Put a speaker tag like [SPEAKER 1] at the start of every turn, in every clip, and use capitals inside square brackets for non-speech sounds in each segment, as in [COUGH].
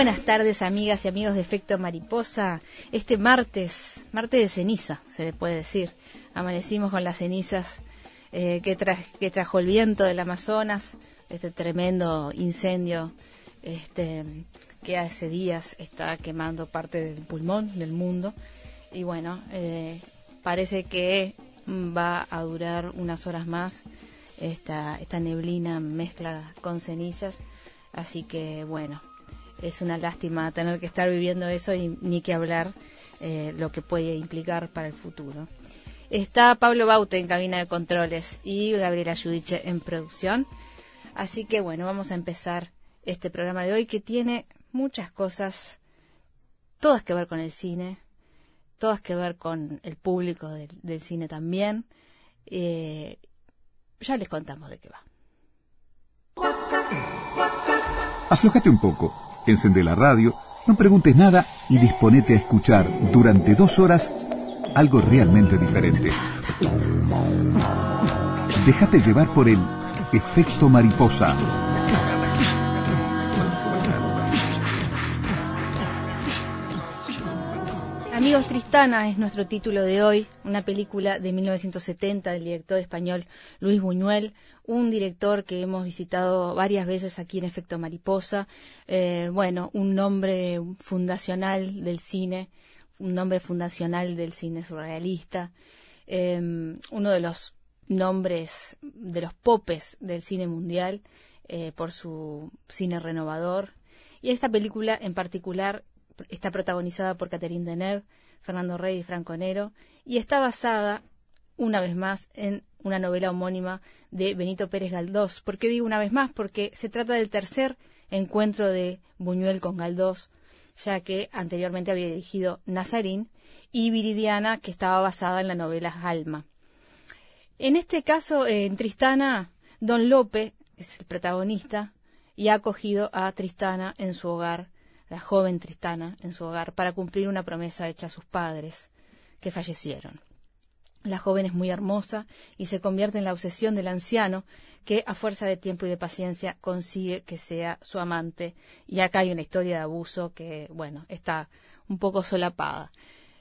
[SPEAKER 1] Buenas tardes, amigas y amigos de Efecto Mariposa. Este martes, martes de ceniza, se le puede decir. Amanecimos con las cenizas eh, que, que trajo el viento del Amazonas, este tremendo incendio este, que hace días está quemando parte del pulmón del mundo. Y bueno, eh, parece que va a durar unas horas más esta, esta neblina mezcla con cenizas. Así que bueno, es una lástima tener que estar viviendo eso y ni que hablar eh, lo que puede implicar para el futuro. Está Pablo Baute en cabina de controles y Gabriela Yudiche en producción. Así que bueno, vamos a empezar este programa de hoy que tiene muchas cosas, todas que ver con el cine, todas que ver con el público del, cine también. Eh, ya les contamos de qué va.
[SPEAKER 2] Aflojate un poco, encende la radio, no preguntes nada y disponete a escuchar durante dos horas algo realmente diferente. Déjate llevar por el efecto mariposa.
[SPEAKER 1] Amigos, Tristana es nuestro título de hoy, una película de 1970 del director español Luis Buñuel, un director que hemos visitado varias veces aquí en Efecto Mariposa, eh, bueno, un nombre fundacional del cine, un nombre fundacional del cine surrealista, em, uno de los nombres de los popes del cine mundial eh, por su cine renovador. Y esta película en particular está protagonizada por Catherine Deneuve, Fernando Rey y Franco Nero, y está basada, una vez más, en una novela homónima de Benito Pérez Galdós. ¿Por qué digo una vez más? Porque se trata del tercer encuentro de Buñuel con Galdós, ya que anteriormente había dirigido Nazarín y Viridiana, que estaba basada en la novela Alma. En este caso, en Tristana, Don Lope es el protagonista y ha acogido a Tristana en su hogar la joven Tristana en su hogar para cumplir una promesa hecha a sus padres, que fallecieron. La joven es muy hermosa y se convierte en la obsesión del anciano, que a fuerza de tiempo y de paciencia consigue que sea su amante. Y acá hay una historia de abuso que, bueno, está un poco solapada.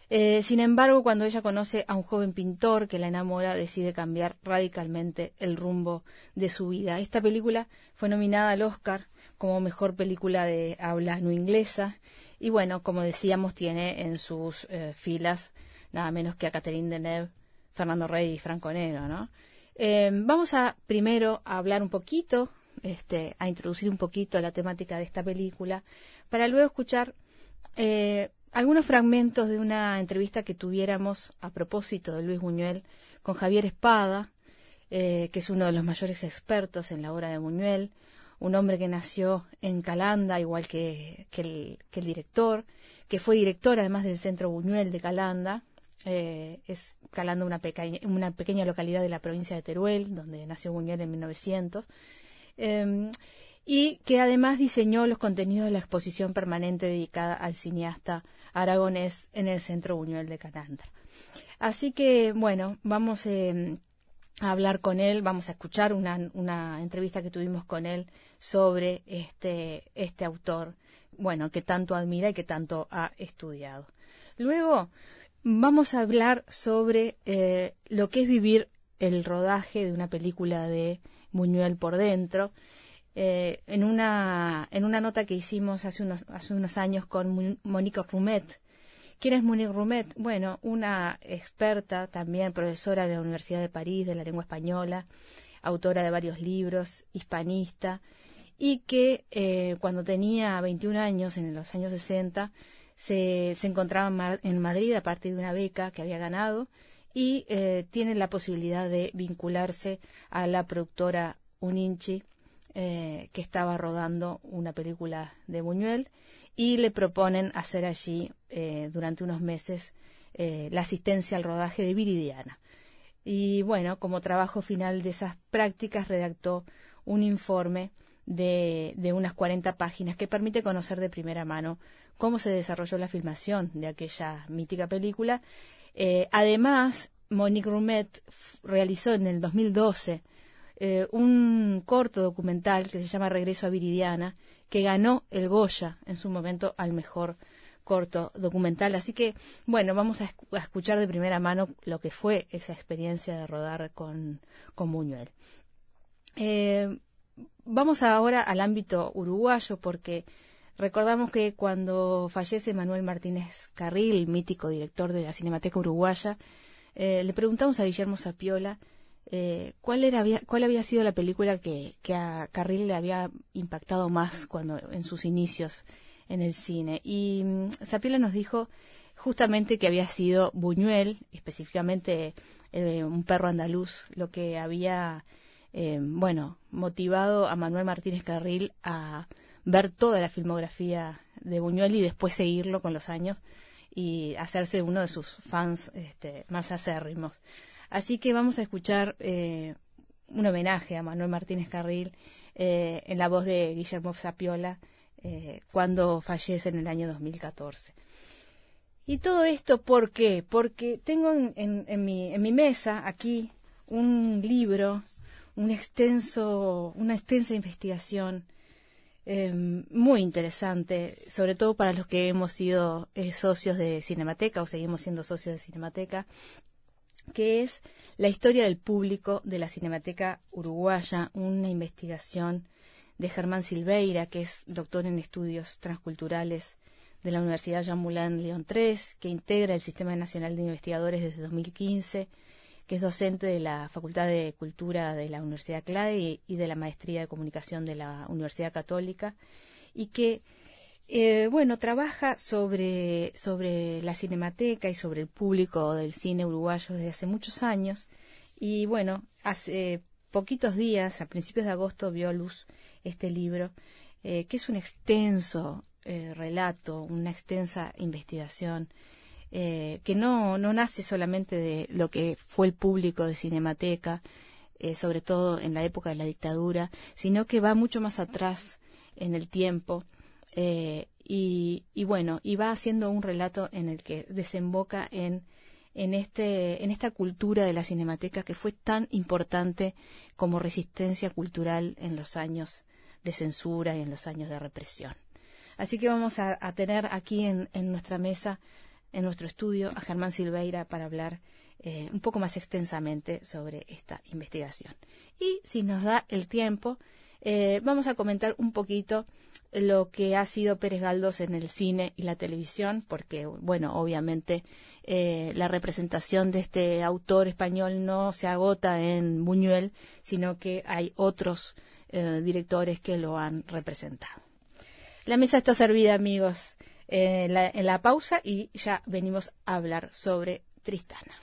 [SPEAKER 1] Eh, sin embargo, cuando ella conoce a un joven pintor que la enamora, decide cambiar radicalmente el rumbo de su vida. Esta película fue nominada al Oscar como mejor película de habla no inglesa y bueno, como decíamos, tiene en sus eh, filas nada menos que a Catherine Deneuve, Fernando Rey y Franco Nero, ¿no? Eh, vamos a primero a hablar un poquito, este, a introducir un poquito la temática de esta película, para luego escuchar eh, algunos fragmentos de una entrevista que tuviéramos a propósito de Luis Buñuel con Javier Espada, que es uno de los mayores expertos en la obra de Buñuel, un hombre que nació en Calanda, igual que, el, director, que fue director además del Centro Buñuel de Calanda. Eh, es Calanda una, pequeña, localidad de la provincia de Teruel, donde nació Buñuel en 1900. Em, y que además diseñó los contenidos de la exposición permanente dedicada al cineasta aragonés en el Centro Buñuel de Canandra. Así que, bueno, vamos eh, a hablar con él, vamos a escuchar una, una, entrevista que tuvimos con él sobre este, este autor, bueno, que tanto admira y que tanto ha estudiado. Luego vamos a hablar sobre eh, lo que es vivir el rodaje de una película de Buñuel por dentro. Eh, en, una, en una nota que hicimos hace unos, hace unos años con Mónica Rumet, ¿Quién es Monique Rumet? Bueno, una experta, también profesora de la Universidad de París de la lengua española, autora de varios libros, hispanista, y que eh, cuando tenía 21 años, en los años 60, se, encontraba en Madrid a partir de una beca que había ganado y eh, tiene la posibilidad de vincularse a la productora Uninchi, eh, que estaba rodando una película de Buñuel y le proponen hacer allí eh, durante unos meses eh, la asistencia al rodaje de Viridiana. Y bueno, como trabajo final de esas prácticas redactó un informe de, de, unas 40 páginas que permite conocer de primera mano cómo se desarrolló la filmación de aquella mítica película. Eh, además, Monique Rumet realizó en el 2012 un corto documental que se llama Regreso a Viridiana, que ganó el Goya en su momento al mejor corto documental. Así que, bueno, vamos a, escuchar de primera mano lo que fue esa experiencia de rodar con, con Buñuel. Eh, vamos ahora al ámbito uruguayo porque recordamos que cuando fallece Manuel Martínez Carril, mítico director de la Cinemateca Uruguaya, eh, le preguntamos a Guillermo Sapiola eh, ¿cuál, era, había, ¿cuál había sido la película que, a Carril le había impactado más cuando en sus inicios en el cine? Y um, nos dijo justamente que había sido Buñuel, específicamente eh, un perro andaluz, lo que había, eh, bueno, motivado a Manuel Martínez Carril a ver toda la filmografía de Buñuel y después seguirlo con los años y hacerse uno de sus fans este, más acérrimos. Así que vamos a escuchar eh, un homenaje a Manuel Martínez Carril eh, en la voz de Guillermo Zapiola eh, cuando fallece en el año 2014. Y todo esto, ¿por qué? Porque tengo en, mi, mesa aquí un libro, un extenso, una extensa investigación muy interesante, sobre todo para los que hemos sido socios de Cinemateca o seguimos siendo socios de Cinemateca, que es la historia del público de la Cinemateca Uruguaya, una investigación de Germán Silveira, que es doctor en estudios transculturales de la Universidad Jean Moulin León III, que integra el Sistema Nacional de Investigadores desde 2015, que es docente de la Facultad de Cultura de la Universidad CLAE y de la Maestría de Comunicación de la Universidad Católica, y que eh, bueno, trabaja sobre, sobre la cinemateca y sobre el público del cine uruguayo desde hace muchos años. Y bueno, hace poquitos días, a principios de agosto, vio a luz este libro, eh, que es un extenso eh, relato, una extensa investigación, que no, no nace solamente de lo que fue el público de Cinemateca, sobre todo en la época de la dictadura, sino que va mucho más atrás en el tiempo eh, y, y, bueno, y va haciendo un relato en el que desemboca en, en, este, en esta cultura de la cinemateca que fue tan importante como resistencia cultural en los años de censura y en los años de represión. Así que vamos a, tener aquí en, en, nuestra mesa, en nuestro estudio, a Germán Silveira para hablar eh, un poco más extensamente sobre esta investigación. Y si nos da el tiempo, eh, vamos a comentar un poquito lo que ha sido Pérez Galdós en el cine y la televisión, porque, bueno, obviamente eh, la representación de este autor español no se agota en Buñuel, sino que hay otros eh, directores que lo han representado. La mesa está servida, amigos, en la pausa y ya venimos a hablar sobre Tristana.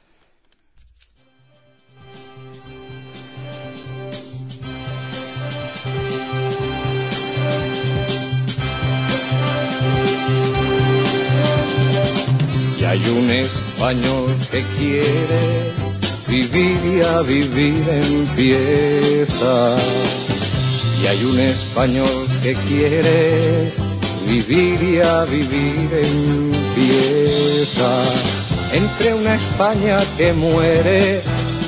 [SPEAKER 3] Hay un español que quiere vivir y a vivir empieza. Y hay un español que quiere vivir y a vivir empieza entre una España que muere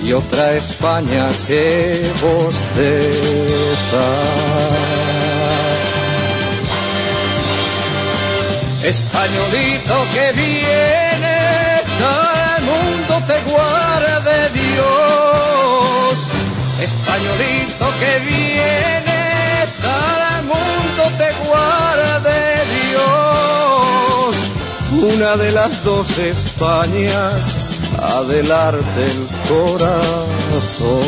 [SPEAKER 3] y otra España que bosteza. Españolito que mundo te guarde Dios. Españolito que vienes al mundo te guarde Dios. Una de las dos Españas adelante el corazón.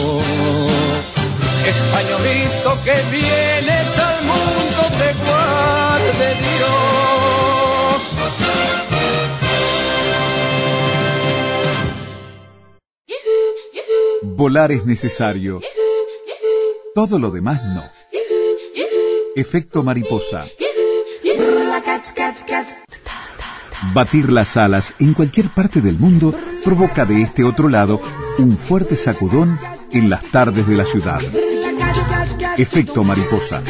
[SPEAKER 3] Españolito que vienes al mundo te guarde Dios.
[SPEAKER 2] Volar es necesario. Todo lo demás no. Efecto mariposa. Batir las alas en cualquier parte del mundo provoca de este otro lado un fuerte sacudón en las tardes de la ciudad. Efecto mariposa.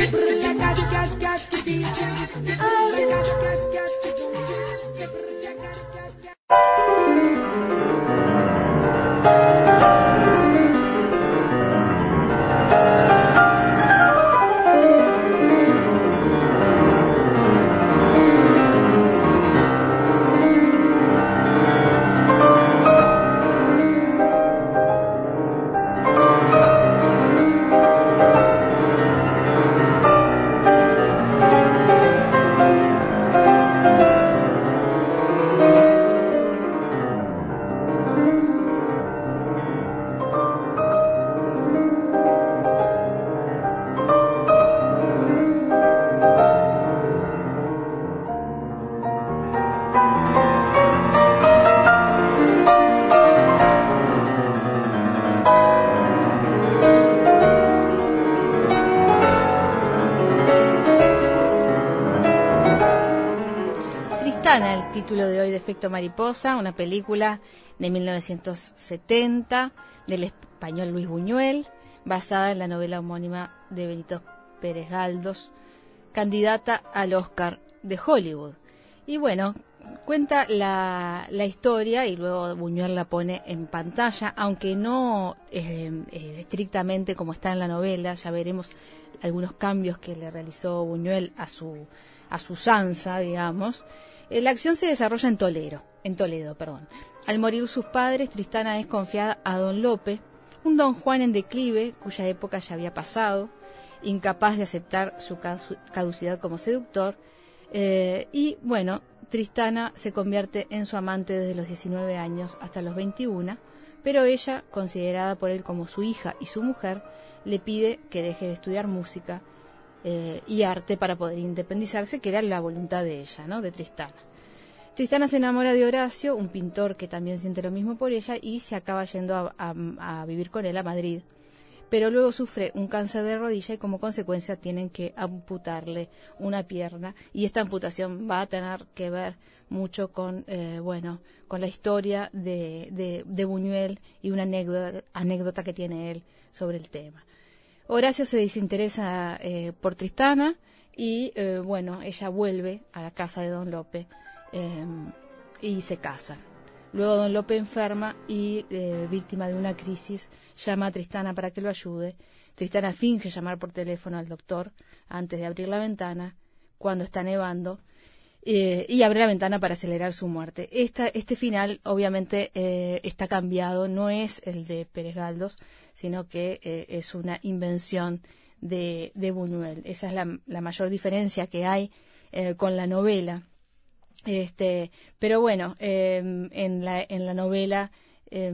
[SPEAKER 1] Título de hoy de Efecto Mariposa, una película de 1970 del español Luis Buñuel, basada en la novela homónima de Benito Pérez Galdós, candidata al Oscar de Hollywood. Y bueno, cuenta la, la historia y luego Buñuel la pone en pantalla, aunque no eh, eh, estrictamente como está en la novela, ya veremos algunos cambios que le realizó Buñuel a su a su usanza, digamos. Eh, la acción se desarrolla en Toledo, en Toledo, perdón. Al morir sus padres, Tristana es confiada a Don Lope, un Don Juan en declive, cuya época ya había pasado, incapaz de aceptar su caducidad como seductor, eh, y bueno, Tristana se convierte en su amante desde los 19 años hasta los 21, pero ella, considerada por él como su hija y su mujer, le pide que deje de estudiar música eh, y arte para poder independizarse, que era la voluntad de ella, ¿no? De Tristana. Tristana se enamora de Horacio, un pintor que también siente lo mismo por ella, y se acaba yendo a, vivir con él a Madrid. Pero luego sufre un cáncer de rodilla y como consecuencia tienen que amputarle una pierna y esta amputación va a tener que ver mucho con, eh, bueno, con la historia de, de, de Buñuel y una anécdota, anécdota que tiene él sobre el tema. Horacio se desinteresa eh, por Tristana y eh, bueno, ella vuelve a la casa de Don Lope eh, y se casan. Luego Don Lope enferma y eh, víctima de una crisis llama a Tristana para que lo ayude. Tristana finge llamar por teléfono al doctor antes de abrir la ventana cuando está nevando eh, y abre la ventana para acelerar su muerte. Esta, este final obviamente eh, está cambiado, no es el de Pérez Galdós, sino que eh, es una invención de, de Buñuel. Esa es la, mayor diferencia que hay eh, con la novela. Este, pero bueno, eh, en, la, en la novela eh,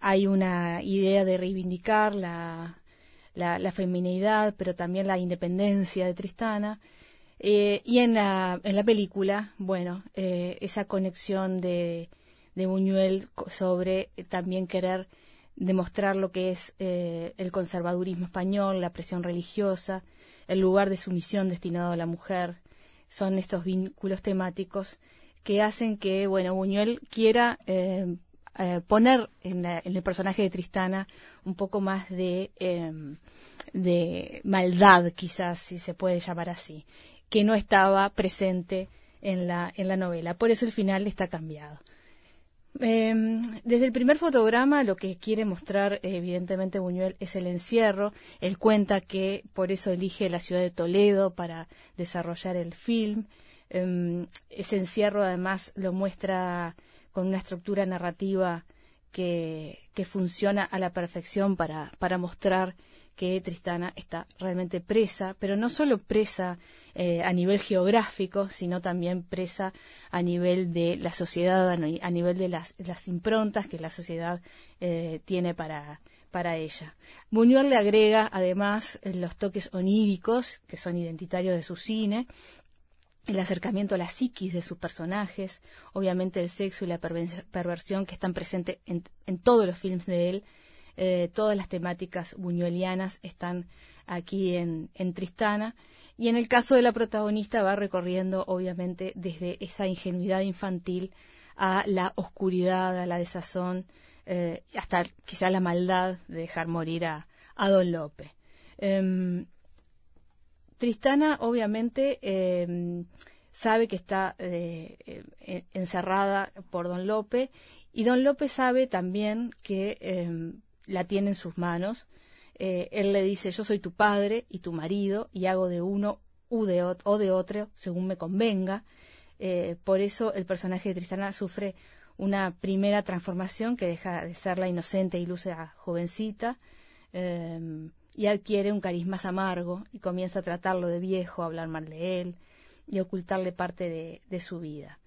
[SPEAKER 1] hay una idea de reivindicar la, la, la, feminidad, pero también la independencia de Tristana. Eh, y en la, en la película, bueno, eh, esa conexión de, de Buñuel sobre también querer demostrar lo que es eh, el conservadurismo español, la presión religiosa, el lugar de sumisión destinado a la mujer, son estos vínculos temáticos que hacen que, bueno, Buñuel quiera eh, eh, poner en, el personaje de Tristana un poco más de, em, de maldad, quizás, si se puede llamar así, que no estaba presente en la, en la novela. Por eso el final está cambiado. Em, desde el primer fotograma lo que quiere mostrar evidentemente Buñuel es el encierro. Él cuenta que por eso elige la ciudad de Toledo para desarrollar el film. Em, ese encierro además lo muestra con una estructura narrativa que, que funciona a la perfección para, para mostrar que Tristana está realmente presa, pero no solo presa eh, a nivel geográfico, sino también presa a nivel de la sociedad, a nivel de las, las improntas que la sociedad eh, tiene para, para ella. Buñuel le agrega además los toques oníricos, que son identitarios de su cine, el acercamiento a la psiquis de sus personajes, obviamente el sexo y la perversión que están presentes en, en todos los films de él, eh, todas las temáticas buñuelianas están aquí en, Tristana. Y en el caso de la protagonista va recorriendo, obviamente, desde esa ingenuidad infantil a la oscuridad, a la desazón, eh, hasta quizá la maldad de dejar morir a, Don Lope. Em, Tristana, obviamente, em, sabe que está eh, encerrada por Don Lope y Don Lope sabe también que em, la tiene en sus manos. Eh, él le dice, yo soy tu padre y tu marido y hago de uno u de o de otro según me convenga. Eh, por eso el personaje de Tristana sufre una primera transformación que deja de ser la inocente y luce a jovencita em, y adquiere un carisma amargo y comienza a tratarlo de viejo, a hablar mal de él y ocultarle parte de, su vida.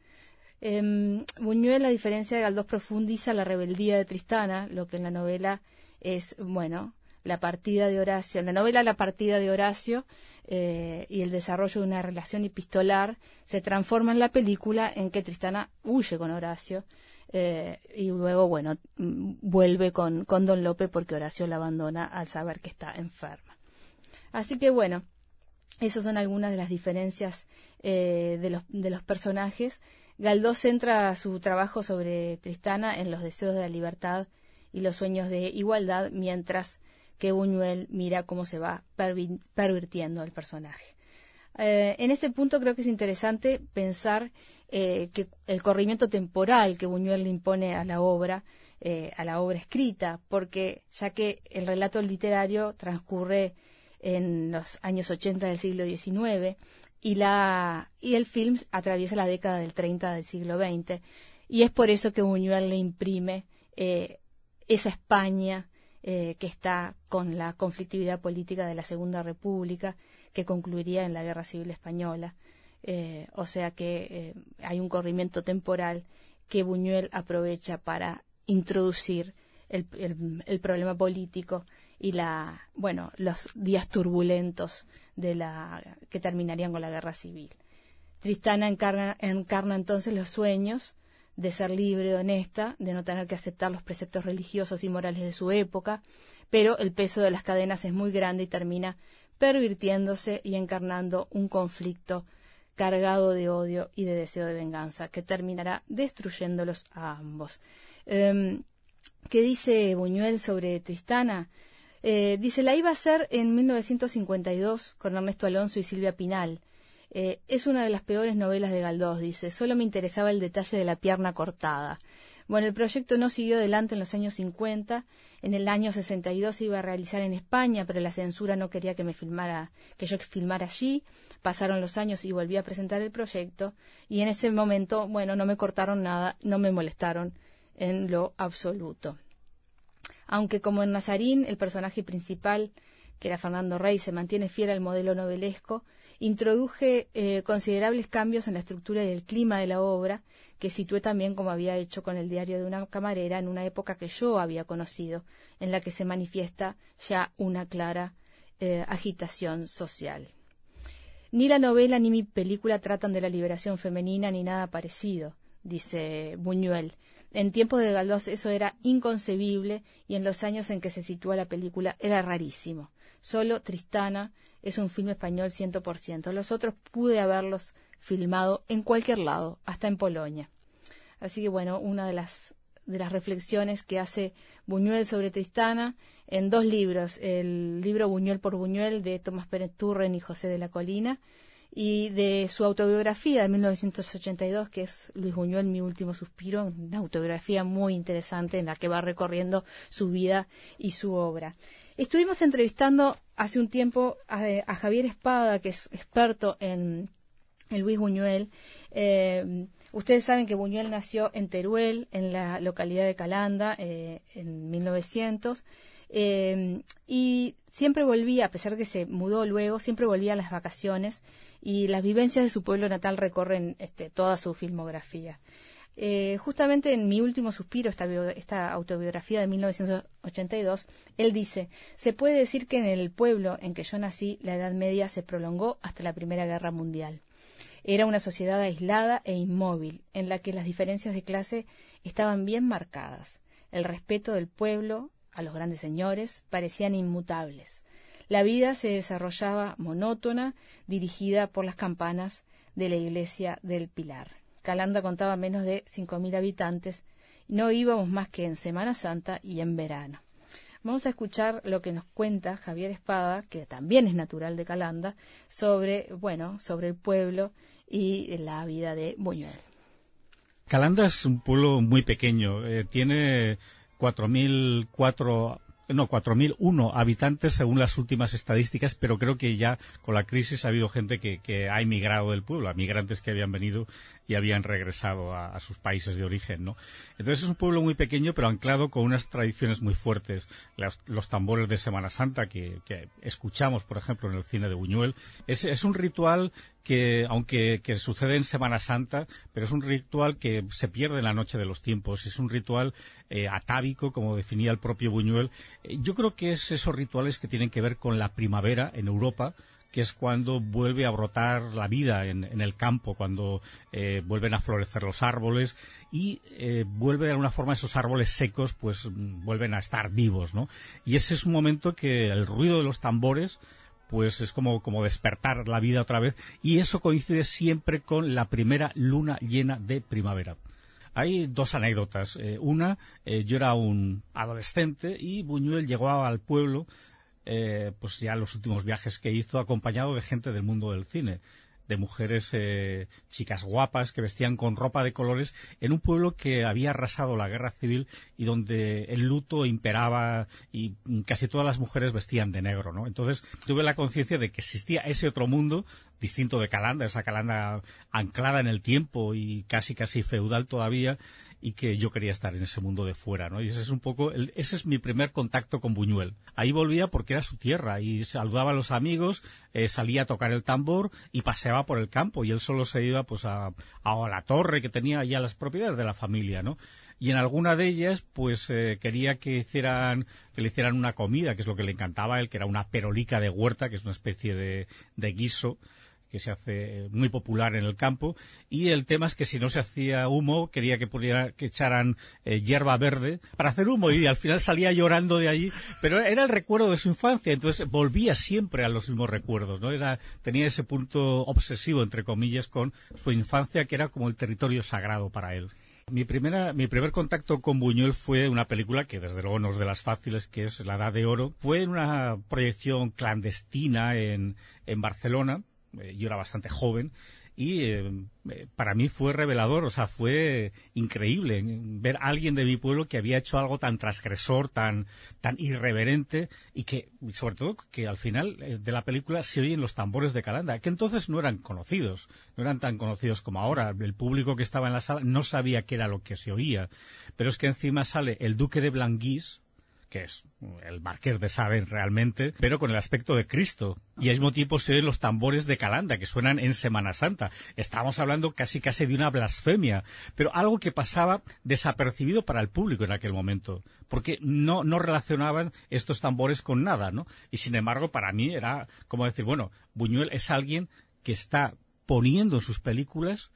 [SPEAKER 1] Eh, Buñuel, a diferencia de Galdós, profundiza la rebeldía de Tristana, lo que en la novela es, bueno, la partida de Horacio. En la novela La partida de Horacio eh, y el desarrollo de una relación epistolar se transforma en la película en que Tristana huye con Horacio eh, y luego, bueno, mm, vuelve con, con Don Lope porque Horacio la abandona al saber que está enferma. Así que, bueno, esas son algunas de las diferencias eh, de, los, de los personajes Galdós centra su trabajo sobre Tristana en los deseos de la libertad y los sueños de igualdad, mientras que Buñuel mira cómo se va pervirtiendo el personaje. Eh, en este punto creo que es interesante pensar eh, que el corrimiento temporal que Buñuel le impone a la obra, eh, a la obra escrita, porque ya que el relato literario transcurre en los años 80 del siglo XIX, y, la, y el film atraviesa la década del 30 del siglo XX y es por eso que Buñuel le imprime eh, esa España eh, que está con la conflictividad política de la Segunda República que concluiría en la Guerra Civil Española. Eh, o sea que hay un corrimiento temporal que Buñuel aprovecha para introducir el, el problema político y la bueno los días turbulentos de la que terminarían con la guerra civil. Tristana encarna, entonces los sueños de ser libre, honesta, de no tener que aceptar los preceptos religiosos y morales de su época, pero el peso de las cadenas es muy grande y termina pervirtiéndose y encarnando un conflicto cargado de odio y de deseo de venganza que terminará destruyéndolos a ambos. Em, ¿Qué dice Buñuel sobre Tristana? Eh, dice, la iba a hacer en 1952 con Ernesto Alonso y Silvia Pinal. Eh, es una de las peores novelas de Galdós, dice. Solo me interesaba el detalle de la pierna cortada. Bueno, el proyecto no siguió adelante en los años 50. En el año 62 se iba a realizar en España, pero la censura no quería que me filmara, que yo filmara allí. Pasaron los años y volví a presentar el proyecto. Y en ese momento, bueno, no me cortaron nada, no me molestaron en lo absoluto aunque como en Nazarín el personaje principal, que era Fernando Rey, se mantiene fiel al modelo novelesco, introduje eh, considerables cambios en la estructura y el clima de la obra, que situé también como había hecho con el diario de una camarera en una época que yo había conocido, en la que se manifiesta ya una clara eh, agitación social. Ni la novela ni mi película tratan de la liberación femenina ni nada parecido, dice Buñuel, en tiempos de Galdós eso era inconcebible y en los años en que se sitúa la película era rarísimo. Solo Tristana es un film español ciento por ciento. Los otros pude haberlos filmado en cualquier lado, hasta en Polonia. Así que bueno, una de las de las reflexiones que hace Buñuel sobre Tristana en dos libros, el libro Buñuel por Buñuel de Tomás Pérez Turren y José de la Colina, y de su autobiografía de 1982, que es Luis Buñuel, Mi Último Suspiro, una autobiografía muy interesante en la que va recorriendo su vida y su obra. Estuvimos entrevistando hace un tiempo a, Javier Espada, que es experto en, Luis Buñuel. Eh, ustedes saben que Buñuel nació en Teruel, en la localidad de Calanda, eh, en 1900. Eh, y siempre volvía, a pesar de que se mudó luego, siempre volvía a las vacaciones y las vivencias de su pueblo natal recorren este, toda su filmografía. Eh, justamente en mi último suspiro, esta, esta, autobiografía de 1982, él dice, se puede decir que en el pueblo en que yo nací la Edad Media se prolongó hasta la Primera Guerra Mundial. Era una sociedad aislada e inmóvil, en la que las diferencias de clase estaban bien marcadas. El respeto del pueblo a los grandes señores parecían inmutables. La vida se desarrollaba monótona, dirigida por las campanas de la iglesia del Pilar. Calanda contaba menos de cinco mil habitantes y no íbamos más que en Semana Santa y en verano. Vamos a escuchar lo que nos cuenta Javier Espada, que también es natural de Calanda, sobre, bueno, sobre el pueblo y la vida de Buñuel.
[SPEAKER 4] Calanda es un pueblo muy pequeño, eh, tiene 4.004 no, 4.001 habitantes según las últimas estadísticas, pero creo que ya con la crisis ha habido gente que, que ha emigrado del pueblo, migrantes que habían venido y habían regresado a, sus países de origen, ¿no? Entonces es un pueblo muy pequeño, pero anclado con unas tradiciones muy fuertes. los tambores de Semana Santa que, escuchamos, por ejemplo, en el cine de Buñuel, es, un ritual que, aunque que sucede en Semana Santa, pero es un ritual que se pierde en la noche de los tiempos. Es un ritual eh, atávico, como definía el propio Buñuel. Eh, yo creo que es esos rituales que tienen que ver con la primavera en Europa, que es cuando vuelve a brotar la vida en, el campo, cuando eh, vuelven a florecer los árboles y eh, vuelve de alguna forma esos árboles secos, pues vuelven a estar vivos, ¿no? Y ese es un momento que el ruido de los tambores pues es como, como despertar la vida otra vez y eso coincide siempre con la primera luna llena de primavera. Hay dos anécdotas. Eh, una, yo era un adolescente y Buñuel llegó al pueblo eh, pues ya los últimos viajes que hizo acompañado de gente del mundo del cine de mujeres eh, chicas guapas que vestían con ropa de colores en un pueblo que había arrasado la guerra civil y donde el luto imperaba y casi todas las mujeres vestían de negro, ¿no? Entonces tuve la conciencia de que existía ese otro mundo distinto de Calanda, esa Calanda anclada en el tiempo y casi casi feudal todavía y que yo quería estar en ese mundo de fuera, ¿no? Y ese es un poco, ese es mi primer contacto con Buñuel. Ahí volvía porque era su tierra y saludaba a los amigos, eh, salía a tocar el tambor y paseaba por el campo y él solo se iba pues a, a la torre que tenía ya las propiedades de la familia, ¿no? Y en alguna de ellas pues eh, quería que hicieran, que le hicieran una comida, que es lo que le encantaba a él, que era una perolica de huerta, que es una especie de, de guiso que se hace muy popular en el campo. Y el tema es que si no se hacía humo quería que pudiera que echaran eh, hierba verde para hacer humo. Y al final salía llorando de allí pero era el recuerdo de su infancia. Entonces volvía siempre a los mismos recuerdos no era tenía ese punto obsesivo entre comillas con su infancia que era como el territorio sagrado para él. Mi, primera, mi primer contacto con Buñuel fue una película que desde luego no es de las fáciles, que es La Edad de Oro. Fue en una proyección clandestina en, en Barcelona, eh, yo era bastante joven y eh, eh, para mí fue revelador, o sea, fue increíble ver a alguien de mi pueblo que había hecho algo tan transgresor, tan, tan irreverente y que, sobre todo, que al final de la película se oyen los tambores de Calanda, que entonces no eran conocidos, no eran tan conocidos como ahora. El público que estaba en la sala no sabía qué era lo que se oía, pero es que encima sale el duque de Blanguís, que es el marqués de Sade realmente, pero con el aspecto de Cristo. Y al mismo tiempo se oyen los tambores de Calanda, que suenan en Semana Santa. Estábamos hablando casi casi de una blasfemia, pero algo que pasaba desapercibido para el público en aquel momento, porque no, no relacionaban estos tambores con nada, ¿no? Y sin embargo, para mí era como decir, bueno, Buñuel es alguien que está poniendo en sus películas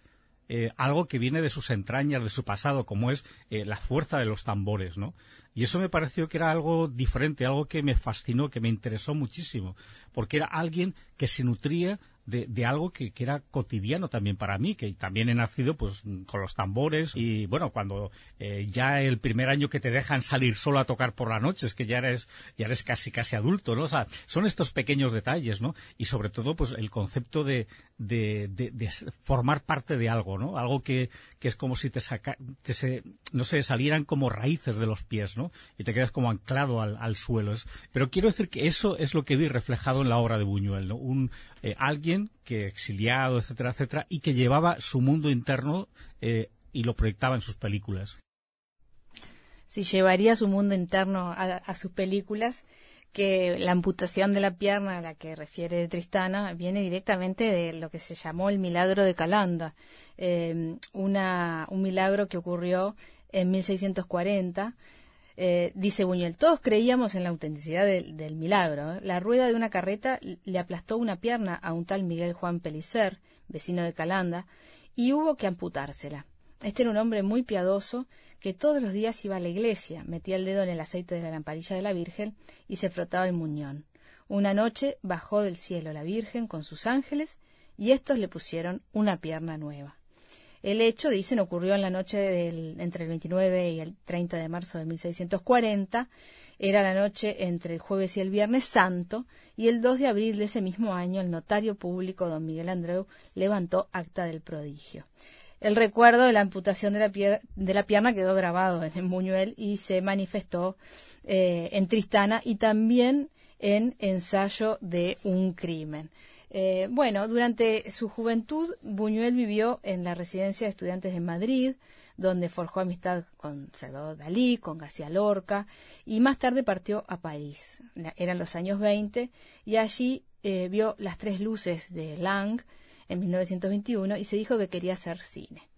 [SPEAKER 4] eh, algo que viene de sus entrañas, de su pasado, como es eh, la fuerza de los tambores, ¿no? Y eso me pareció que era algo diferente, algo que me fascinó, que me interesó muchísimo, porque era alguien que se nutría de, algo que, era cotidiano también para mí, que también he nacido pues con los tambores y bueno, cuando eh, ya el primer año que te dejan salir solo a tocar por la noche, es que ya eres, ya eres casi casi adulto, ¿no? O sea, son estos pequeños detalles, ¿no? Y sobre todo, pues el concepto de, de, de, formar parte de algo, ¿no? Algo que, que es como si te saca, te se, no sé, salieran como raíces de los pies, ¿no? Y te quedas como anclado al, al suelo. Pero quiero decir que eso es lo que vi reflejado en la obra de Buñuel, ¿no? Un, eh, alguien que exiliado, etcétera, etcétera, y que llevaba su mundo interno eh, y lo proyectaba en sus películas.
[SPEAKER 1] Si llevaría su mundo interno a, sus películas, que la amputación de la pierna a la que refiere Tristana viene directamente de lo que se llamó el milagro de Calanda, eh, un milagro que ocurrió en 1640 eh, dice Buñuel, todos creíamos en la autenticidad del milagro. ¿eh? La rueda de una carreta le aplastó una pierna a un tal Miguel Juan Pelicer, vecino de Calanda, y hubo que amputársela. Este era un hombre muy piadoso que todos los días iba a la iglesia, metía el dedo en el aceite de la lamparilla de la Virgen y se frotaba el muñón. Una noche bajó del cielo la Virgen con sus ángeles y estos le pusieron una pierna nueva. El hecho, dicen, ocurrió en la noche del, entre el 29 y el 30 de marzo de 1640. Era la noche entre el jueves y el viernes santo, y el 2 de abril de ese mismo año el notario público don Miguel Andreu levantó acta del prodigio. El recuerdo de la amputación de la, de la pierna quedó grabado en Buñuel y se manifestó eh, en Tristana y también en Ensayo de un crimen. Eh, bueno, durante su juventud, Buñuel vivió en la residencia de estudiantes de Madrid, donde forjó amistad con Salvador Dalí, con García Lorca, y más tarde partió a París. Eran los años 20, y allí eh, vio las tres luces de Lang en 1921 y se dijo que quería hacer cine.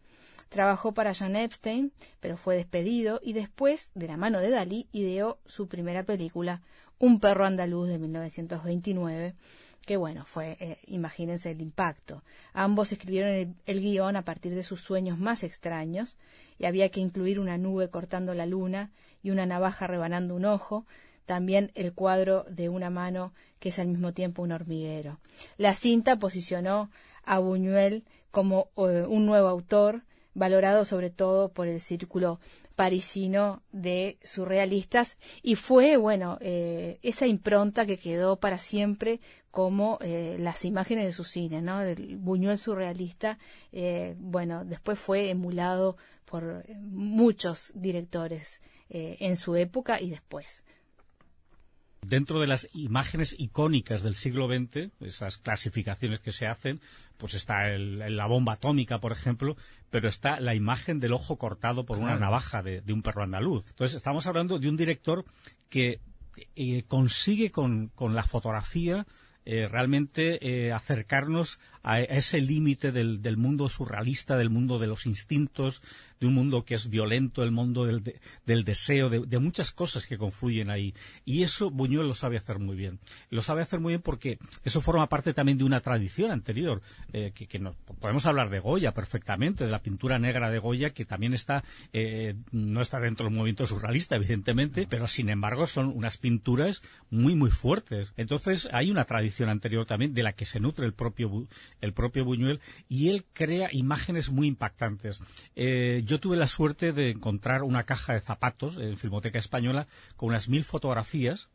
[SPEAKER 1] Trabajó para John Epstein, pero fue despedido y después, de la mano de Dalí, ideó su primera película, Un perro andaluz de 1929, que bueno, fue, eh, imagínense el impacto. Ambos escribieron el, guion a partir de sus sueños más extraños, y había que incluir una nube cortando la luna y una navaja rebanando un ojo, también el cuadro de una mano que es al mismo tiempo un hormiguero. La cinta posicionó a Buñuel como eh, un nuevo autor, valorado sobre todo por el círculo parisino de surrealistas y fue, bueno, eh, esa impronta que quedó para siempre como eh, las imágenes de su cine, ¿no? El Buñuel surrealista, eh, bueno, después fue emulado por muchos directores en su época y después
[SPEAKER 4] dentro de las imágenes icónicas del siglo XX, esas clasificaciones que se hacen, pues está la bomba atómica, por ejemplo, pero está la imagen del ojo cortado por una navaja de, un perro andaluz. Entonces, estamos hablando de un director que eh, consigue con, la fotografía eh, realmente eh, acercarnos a, ese límite del, del, mundo surrealista, del mundo de los instintos, de un mundo que es violento, el mundo del, del deseo, de, muchas cosas que confluyen ahí. Y eso Buñuel lo sabe hacer muy bien. Lo sabe hacer muy bien porque eso forma parte también de una tradición anterior, eh, que, que podemos hablar de Goya perfectamente, de la pintura negra de Goya, que también está, eh, no está dentro del movimiento surrealista, evidentemente, pero sin embargo son unas pinturas muy, muy fuertes. Entonces hay una tradición anterior también de la que se nutre el propio, el propio Buñuel, y él crea imágenes muy impactantes. Eh, yo tuve la suerte de encontrar una caja de zapatos en Filmoteca Española con unas mil fotografías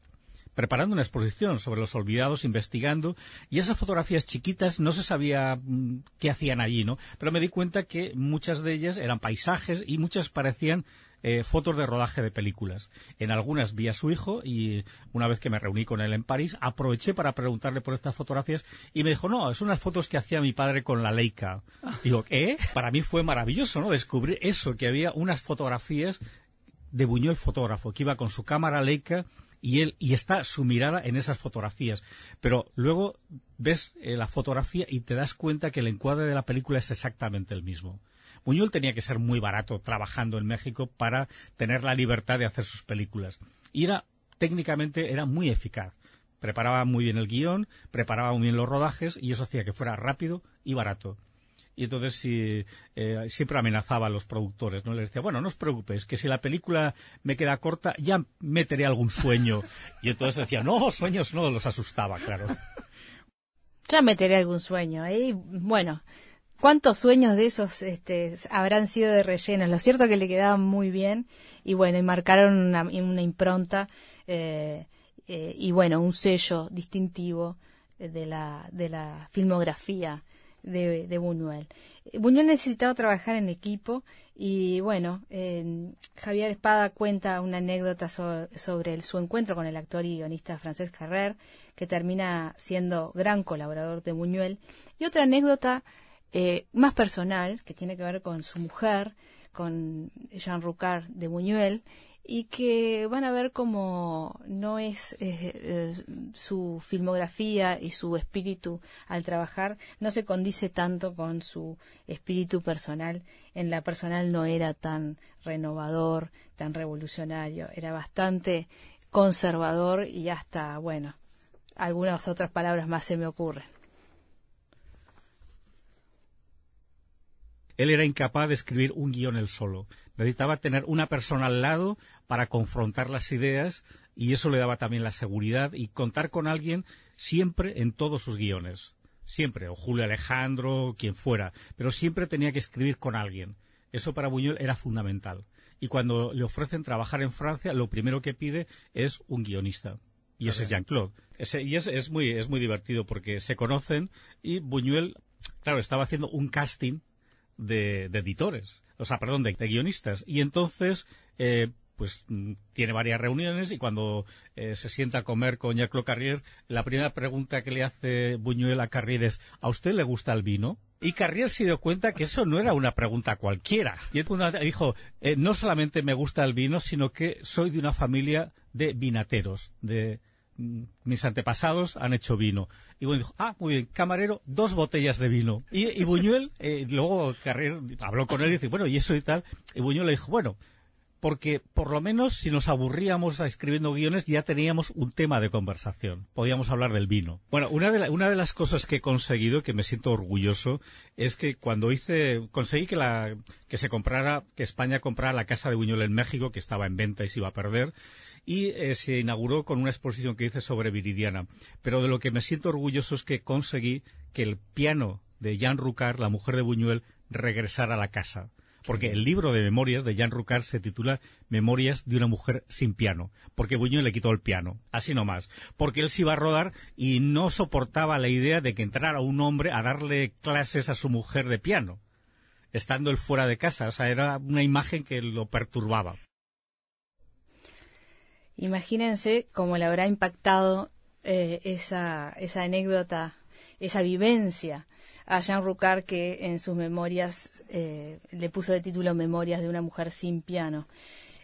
[SPEAKER 4] preparando una exposición sobre los olvidados, investigando, y esas fotografías chiquitas no se sabía mm, qué hacían allí, ¿no? Pero me di cuenta que muchas de ellas eran paisajes y muchas parecían eh, fotos de rodaje de películas. En algunas vi a su hijo y una vez que me reuní con él en París, aproveché para preguntarle por estas fotografías y me dijo, no, son unas fotos que hacía mi padre con la Leica. Digo, ¿qué? Para mí fue maravilloso, ¿no? Descubrir eso, que había unas fotografías de Buñuel fotógrafo, que iba con su cámara Leica y él y está su mirada en esas fotografías. Pero luego ves eh, la fotografía y te das cuenta que el encuadre de la película es exactamente el mismo. Buñuel tenía que ser muy barato trabajando en México para tener la libertad de hacer sus películas. Y era, técnicamente, era muy eficaz. Preparaba muy bien el guion, preparaba muy bien los rodajes y eso hacía que fuera rápido y barato y entonces eh, siempre amenazaba a los productores, ¿no? Les decía, bueno, no os preocupéis, que si la película me queda corta, ya meteré algún sueño. Y entonces decía, no, sueños no, los asustaba, claro.
[SPEAKER 1] Ya meteré algún sueño. ahí. bueno, ¿cuántos sueños de esos este, habrán sido de relleno? Lo cierto es que le quedaban muy bien y bueno, y marcaron una, impronta eh, eh, y bueno, un sello distintivo de la, de la filmografía de, Buñuel. Buñuel necesitaba trabajar en equipo y bueno, Javier Espada cuenta una anécdota sobre su encuentro con el actor y guionista Francesc Carrer, que termina siendo gran colaborador de Buñuel, y otra anécdota eh, más personal, que tiene que ver con su mujer, con Jean Roucard de Buñuel, y que van a ver cómo no es eh, eh, su filmografía y su espíritu al trabajar no se condice tanto con su espíritu personal. En la personal no era tan renovador, tan revolucionario, era bastante conservador y hasta, bueno, algunas otras palabras más se me ocurren.
[SPEAKER 4] Él era incapaz de escribir un guion él solo. Necesitaba tener una persona al lado para confrontar las ideas y eso le daba también la seguridad y contar con alguien siempre en todos sus guiones. Siempre, o Julio Alejandro, quien fuera, pero siempre tenía que escribir con alguien. Eso para Buñuel era fundamental. Y cuando le ofrecen trabajar en Francia, lo primero que pide es un guionista. Y ese es Jean-Claude. y es, muy, es muy divertido porque se conocen y Buñuel, claro, estaba haciendo un casting de, editores, o sea, perdón, de, guionistas. Y entonces, eh, pues mm, tiene varias reuniones y cuando eh, se sienta a comer con Jacques Carrier, la primera pregunta que le hace Buñuel a Carrier es ¿a usted le gusta el vino? Y Carrier se dio cuenta que eso no era una pregunta cualquiera. Y él dijo, eh, no solamente me gusta el vino, sino que soy de una familia de vinateros, de, mis antepasados han hecho vino. Y bueno, dijo, ah, muy bien, camarero, dos botellas de vino. Y, Buñuel, [LAUGHS] eh, luego Carrer habló con él y dice, bueno, y eso y tal. Y Buñuel le dijo, bueno, porque por lo menos si nos aburríamos escribiendo guiones ya teníamos un tema de conversación. Podíamos hablar del vino. Bueno, una de, una de las cosas que he conseguido, que me siento orgulloso, es que cuando hice, conseguí que, la, que se comprara, que España comprara la casa de Buñuel en México, que estaba en venta y se iba a perder, y eh, se inauguró con una exposición que hice sobre Viridiana. Pero de lo que me siento orgulloso es que conseguí que el piano de Jean Rucard, la mujer de Buñuel, regresara a la casa. Porque el libro de memorias de Jean Rucard se titula Memorias de una mujer sin piano, porque Buñuel le quitó el piano, así nomás. Porque él se iba a rodar y no soportaba la idea de que entrara un hombre a darle clases a su mujer de piano, estando él fuera de casa. O sea, era una imagen que lo perturbaba.
[SPEAKER 1] Imagínense cómo le habrá impactado eh, esa, esa anécdota, esa vivencia a Jean Rucard que en sus memorias eh, le puso de título Memorias de una mujer sin piano.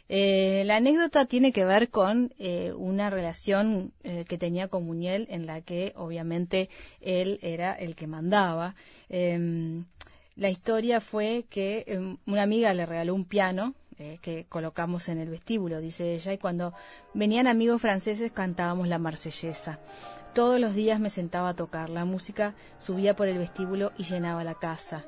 [SPEAKER 1] Eh, la anécdota tiene que ver con una relación que tenía con Muñel en la que obviamente él era el que mandaba. Em, la historia fue que em, una amiga le regaló un piano eh, que colocamos en el vestíbulo, dice ella, y cuando venían amigos franceses cantábamos la marsellesa. Todos los días me sentaba a tocar, la música subía por el vestíbulo y llenaba la casa.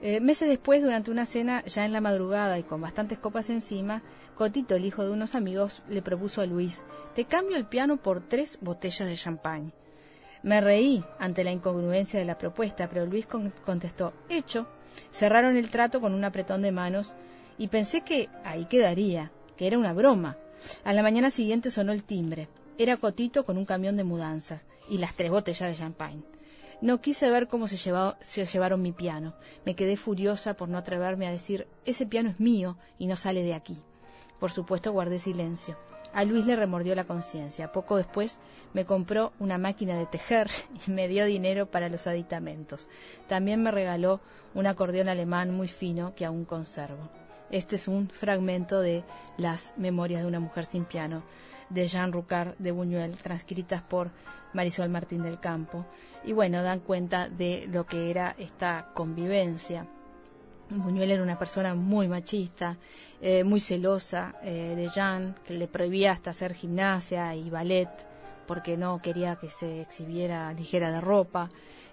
[SPEAKER 1] Eh, meses después, durante una cena, ya en la madrugada y con bastantes copas encima, Cotito, el hijo de unos amigos, le propuso a Luis, te cambio el piano por tres botellas de champán. Me reí ante la incongruencia de la propuesta, pero Luis contestó, hecho. Cerraron el trato con un apretón de manos y pensé que ahí quedaría, que era una broma. A la mañana siguiente sonó el timbre. Era Cotito con un camión de mudanzas y las tres botellas de champagne. No quise ver cómo se, se llevaron mi piano. Me quedé furiosa por no atreverme a decir, ese piano es mío y no sale de aquí. Por supuesto guardé silencio. A Luis le remordió la conciencia. Poco después me compró una máquina de tejer [LAUGHS] y me dio dinero para los aditamentos. También me regaló un acordeón alemán muy fino que aún conservo. Este es un fragmento de Las Memorias de una mujer sin piano de Jean Rucard de Buñuel, transcritas por Marisol Martín del Campo. Y bueno, dan cuenta de lo que era esta convivencia. Buñuel era una persona muy machista, eh, muy celosa eh, de Jean, que le prohibía hasta hacer gimnasia y ballet porque no quería que se exhibiera ligera de ropa.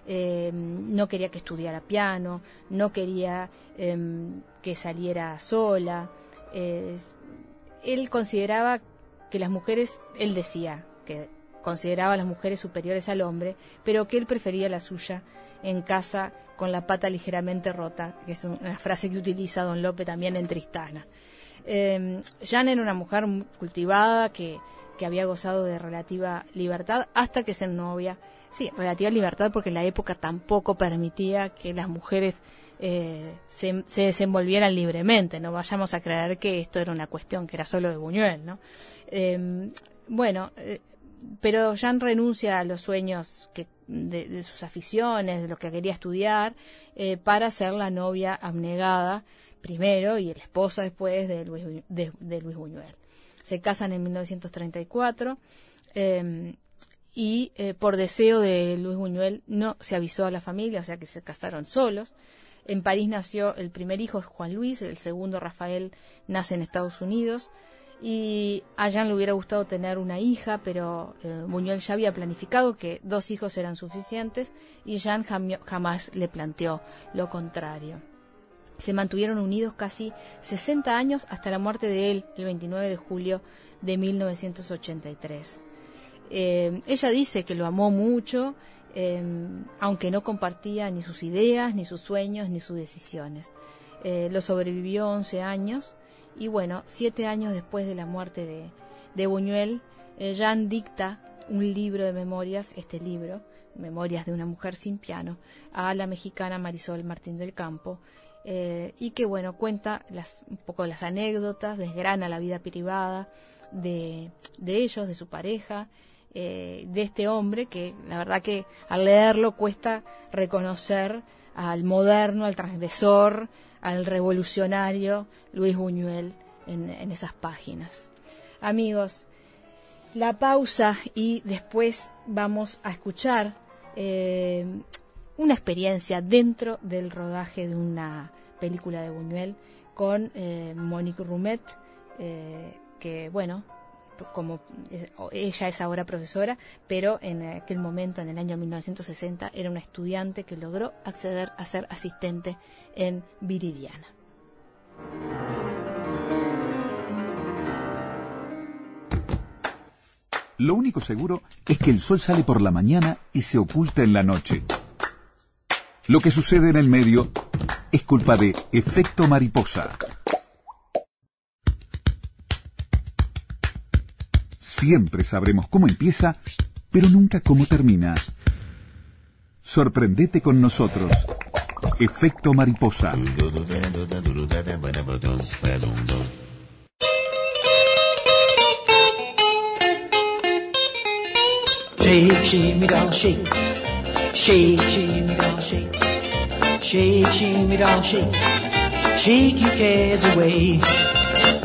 [SPEAKER 1] Eh, no quería que estudiara piano, no quería em, que saliera sola. él consideraba que las mujeres, él decía que consideraba a las mujeres superiores al hombre, pero que él prefería la suya en casa con la pata ligeramente rota, que es una frase que utiliza don Lope también en Tristana. Eh, Jeanne era una mujer cultivada que, que había gozado de relativa libertad hasta que se novia. Sí, relativa libertad porque la época tampoco permitía que las mujeres eh, se, se, desenvolvieran libremente. No vayamos a creer que esto era una cuestión que era solo de Buñuel, ¿no? Eh, bueno, eh, pero Jean renuncia a los sueños de, sus aficiones, de lo que quería estudiar, eh, para ser la novia abnegada primero y la esposa después de Luis, de Luis Buñuel. Se casan en 1934 eh, y eh, por deseo de Luis Buñuel no se avisó a la familia, o sea que se casaron solos. En París nació el primer hijo, Juan Luis, el segundo, Rafael, nace en Estados Unidos. Y a Jean le hubiera gustado tener una hija, pero eh, Buñuel ya había planificado que dos hijos eran suficientes y Jean jam jamás le planteó lo contrario. Se mantuvieron unidos casi 60 años hasta la muerte de él, el 29 de julio de 1983. Eh, ella dice que lo amó mucho, eh, aunque no compartía ni sus ideas, ni sus sueños, ni sus decisiones. Eh, lo sobrevivió 11 años y bueno, siete años después de la muerte de, de Buñuel, Jean dicta un libro de memorias, este libro, Memorias de una mujer sin piano, a la mexicana Marisol Martín del Campo, eh, y que bueno, cuenta las, un poco las anécdotas, desgrana la vida privada de, de ellos, de su pareja, eh, de este hombre que la verdad que al leerlo cuesta reconocer al moderno, al transgresor, al revolucionario Luis Buñuel en, en esas páginas. Amigos, la pausa y después vamos a escuchar eh, una experiencia dentro del rodaje de una película de Buñuel con eh, Monique Rumet, eh, que bueno, como ella es ahora profesora, pero en aquel momento, en el año 1960, era una estudiante que logró acceder a ser asistente en Viridiana.
[SPEAKER 2] Lo único seguro es que el sol sale por la mañana y se oculta en la noche. Lo que sucede en el medio es culpa de efecto mariposa. Siempre sabremos cómo empieza, pero nunca cómo termina. Sorprendete con nosotros. Efecto mariposa.
[SPEAKER 5] Shake, down, shake. Shake, down, shake. Shake, me down, shake. Shake your cares away.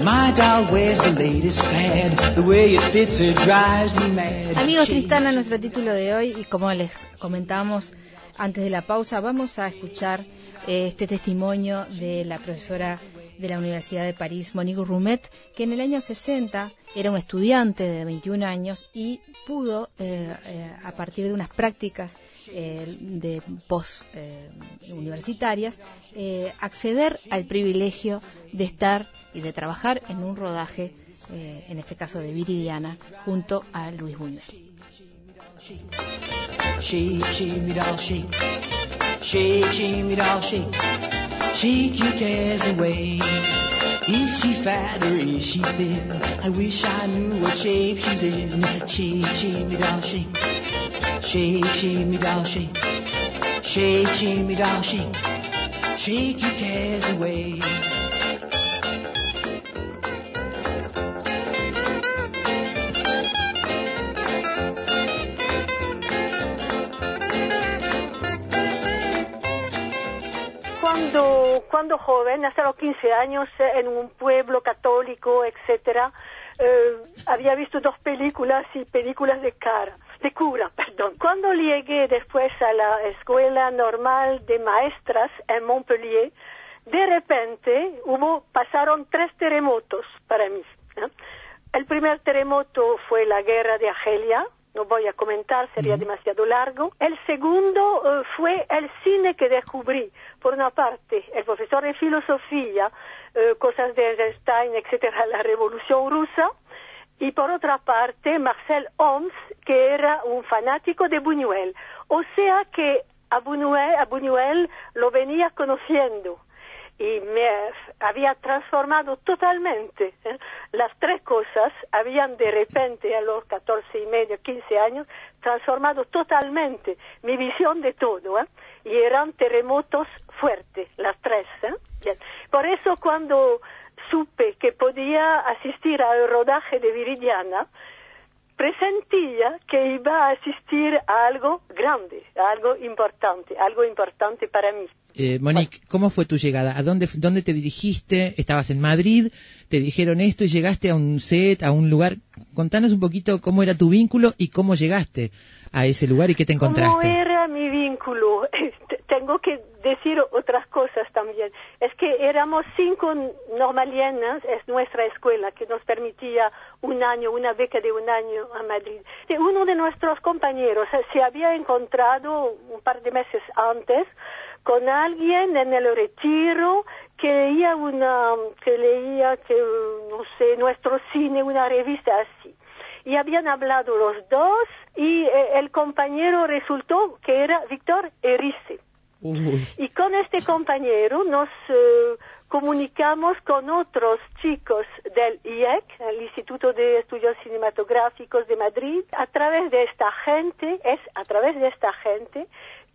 [SPEAKER 5] My doll wears the latest fad. The way it fits her drives me mad.
[SPEAKER 1] Amigos Tristana, nuestro título de hoy, y como les comentamos antes de la pausa, vamos a escuchar eh, este testimonio de la profesora de la Universidad de París, Monique Roumet, que en el año 60 era un estudiante de 21 años y pudo, eh, eh, a partir de unas prácticas eh, de post universitarias, acceder al privilegio de estar y de trabajar en un rodaje, en este caso de Viridiana, junto a Luis Buñuel.
[SPEAKER 5] Shake. Your cares away. Is she fat or is she thin? I wish I knew what shape she's in. Shake, shake me down, shake. Shake, shake me down, shake. Shake, shake me down, shake. Shake your cares away.
[SPEAKER 6] Cuando, cuando joven, hasta los 15 años, eh, en un pueblo católico, etcétera, eh, había visto dos películas y películas de cara, de cura, [LAUGHS] perdón. Cuando llegué después a la escuela normal de maestras en Montpellier, de repente hubo, pasaron tres terremotos para mí. El primer terremoto fue la guerra de Argelia, no voy a comentar, sería demasiado largo. El segundo uh, fue el cine que descubrí. Por una parte, el profesor de filosofía, uh, cosas de Einstein, etcétera, la revolución rusa, y por otra parte Marcel Homs, que era un fanático de Buñuel. O sea que a Buñuel, a Buñuel lo venía conociendo y me había transformado totalmente. ¿eh? Las tres cosas habían de repente a los 14 y medio, 15 años, transformado totalmente mi visión de todo. ¿eh? Y eran terremotos fuertes, las tres. ¿eh? Por eso cuando supe que podía asistir al rodaje de Viridiana, presentía que iba a asistir a algo grande, a algo importante, algo importante para mí.
[SPEAKER 7] Eh, Monique, ¿cómo fue tu llegada? ¿A dónde, dónde te dirigiste? ¿Estabas en Madrid? ¿Te dijeron esto y llegaste a un set, a un lugar? Contanos un poquito cómo era tu vínculo y cómo llegaste a ese lugar y qué te encontraste.
[SPEAKER 6] ¿Cómo era mi vínculo? [LAUGHS] Tengo que decir otras cosas también. Es que éramos cinco normalienas, es nuestra escuela que nos permitía un año, una beca de un año a Madrid. Uno de nuestros compañeros se había encontrado un par de meses antes con alguien en el retiro que leía una, que leía, que, no sé, nuestro cine, una revista así. Y habían hablado los dos y eh, el compañero resultó que era Víctor Erice. Y con este compañero nos eh, comunicamos con otros chicos del IEC, el Instituto de Estudios Cinematográficos de Madrid. A través de esta gente, es a través de esta gente